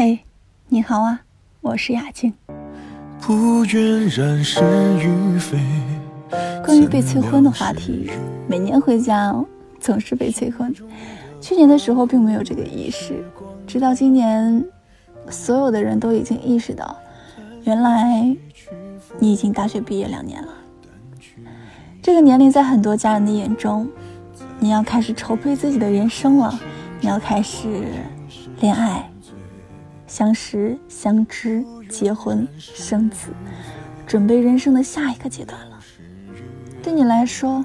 嘿，你好啊，我是雅静。不愿染是与非。关于被催婚的话题，每年回家总是被催婚。去年的时候并没有这个意识，直到今年，所有的人都已经意识到，原来你已经大学毕业两年了。这个年龄在很多家人的眼中，你要开始筹备自己的人生了，你要开始恋爱。相识、相知、结婚、生子，准备人生的下一个阶段了。对你来说，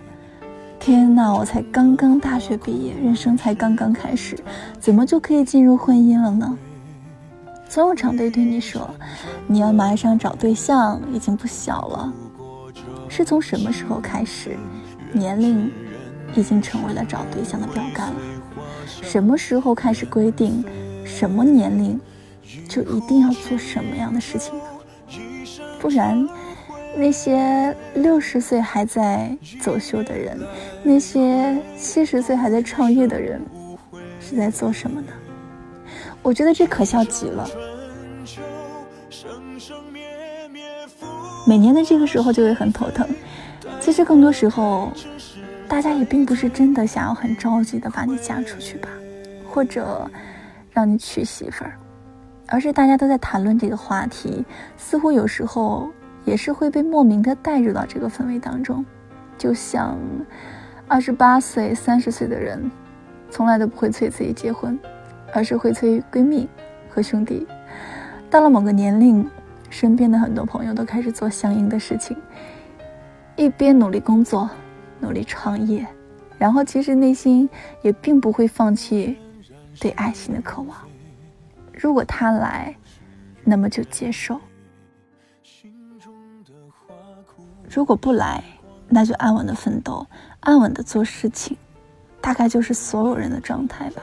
天哪，我才刚刚大学毕业，人生才刚刚开始，怎么就可以进入婚姻了呢？总有长辈对你说，你要马上找对象，已经不小了。是从什么时候开始，年龄已经成为了找对象的标杆了？什么时候开始规定什么年龄？就一定要做什么样的事情呢？不然，那些六十岁还在走秀的人，那些七十岁还在创业的人，是在做什么呢？我觉得这可笑极了。每年的这个时候就会很头疼。其实更多时候，大家也并不是真的想要很着急的把你嫁出去吧，或者让你娶媳妇儿。而是大家都在谈论这个话题，似乎有时候也是会被莫名的带入到这个氛围当中，就像二十八岁、三十岁的人，从来都不会催自己结婚，而是会催闺蜜和兄弟。到了某个年龄，身边的很多朋友都开始做相应的事情，一边努力工作，努力创业，然后其实内心也并不会放弃对爱情的渴望。如果他来，那么就接受；如果不来，那就安稳的奋斗，安稳的做事情，大概就是所有人的状态吧。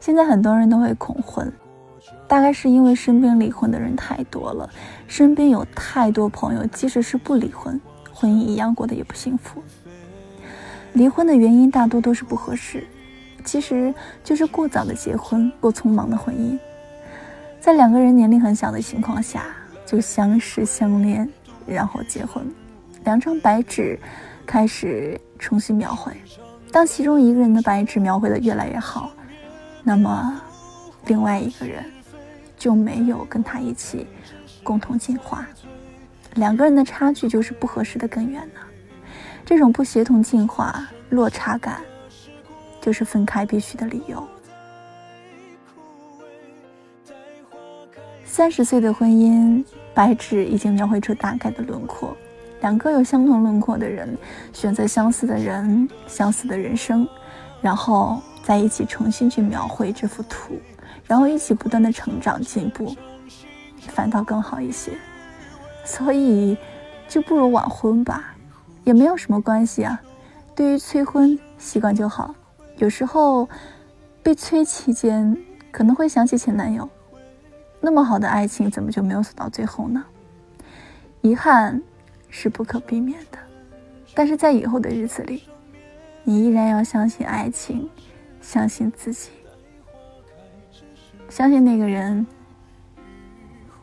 现在很多人都会恐婚，大概是因为身边离婚的人太多了，身边有太多朋友，即使是不离婚，婚姻一样过得也不幸福。离婚的原因大多都是不合适。其实就是过早的结婚，过匆忙的婚姻，在两个人年龄很小的情况下就相识相恋，然后结婚，两张白纸开始重新描绘。当其中一个人的白纸描绘的越来越好，那么另外一个人就没有跟他一起共同进化，两个人的差距就是不合适的根源呢。这种不协同进化落差感。就是分开必须的理由。三十岁的婚姻，白纸已经描绘出大概的轮廓。两个有相同轮廓的人，选择相似的人，相似的人生，然后在一起重新去描绘这幅图，然后一起不断的成长进步，反倒更好一些。所以，就不如晚婚吧，也没有什么关系啊。对于催婚，习惯就好。有时候，被催期间可能会想起前男友，那么好的爱情怎么就没有走到最后呢？遗憾是不可避免的，但是在以后的日子里，你依然要相信爱情，相信自己，相信那个人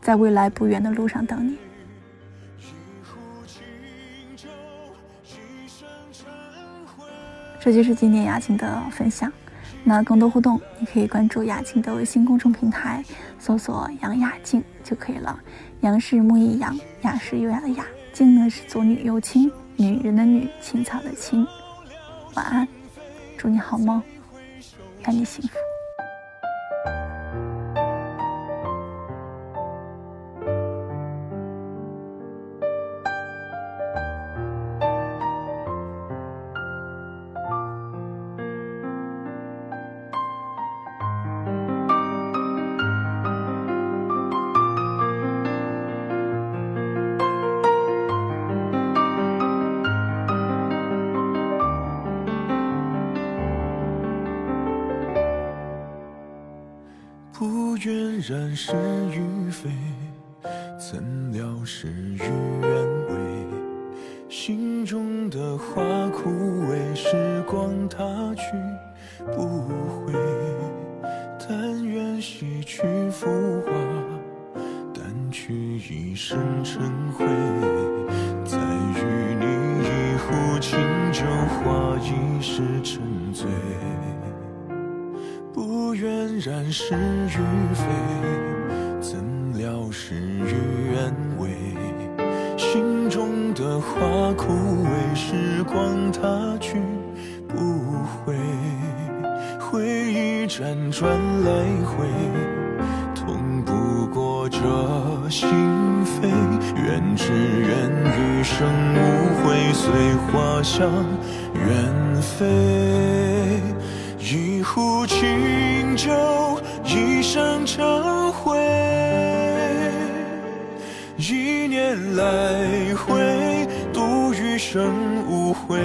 在未来不远的路上等你。这就是今天雅静的分享。那更多互动，你可以关注雅静的微信公众平台，搜索“杨雅静”就可以了。杨是木易杨，雅是优雅的雅，静呢是左女右青，女人的女，青草的青。晚安，祝你好梦，愿你幸福。然是与非，怎料事与愿违。心中的花枯萎，时光它去不回。但愿。洗去浮华，掸去一身尘灰，再与你一壶清酒话一世沉醉。不愿染是与非，怎料事与愿违。心中的花枯萎，时光它去不回。回忆辗转来回，痛不过这心扉。愿只愿余生无悔，随花香远飞。一壶清就，一生成灰。一念来回，度余生无悔。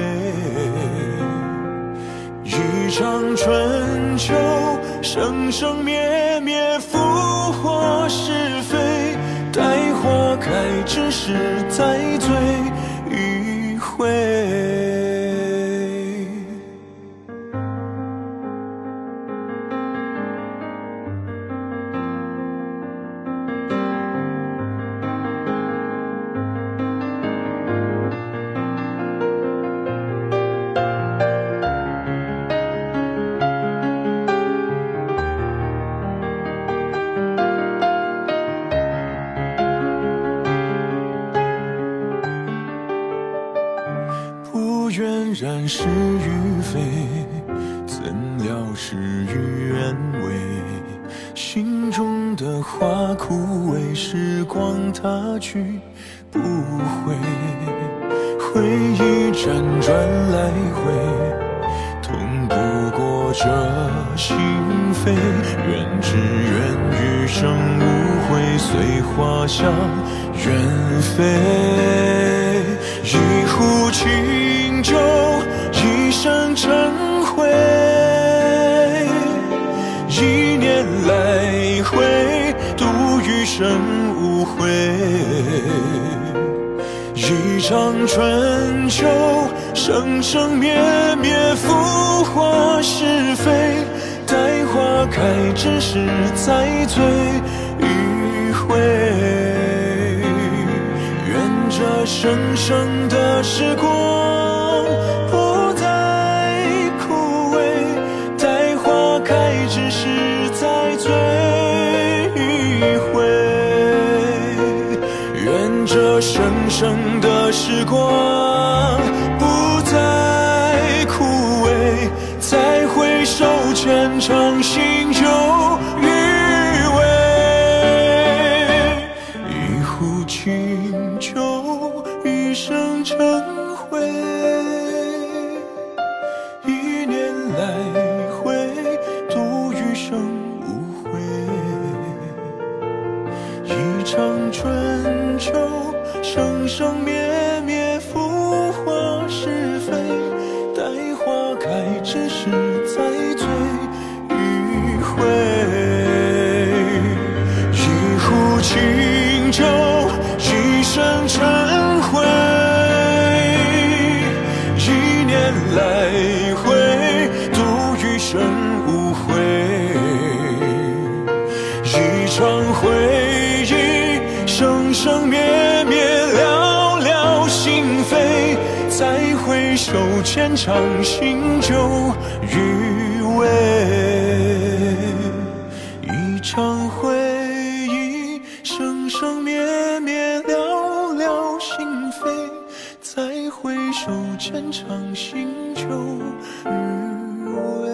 一场春秋，生生灭灭，浮华是非。待花开之时，再不愿染是与非，怎料事与愿违。心中的花枯萎，时光它去不回。回忆辗转来回，痛不过这心扉。愿只愿余生无悔，随花香远飞。一壶清就，一生成灰。一念来回，度余生无悔。一场春秋，生生灭灭，浮华是非。待花开之时，再醉一回。愿这生生的时光生的时光不再枯萎，再回首浅尝新酒余味，一壶清酒。一生成灰，一念来回，度余生无悔。一场春秋，生生灭灭，浮华是非。待花开之时，再醉一回。一壶清酒，一生成灰。一念来回，度余生无悔。一场回忆，生生灭回首，间，尝新酒余味。一场回忆，生生灭灭，了了心扉。再回首，浅尝新酒余味。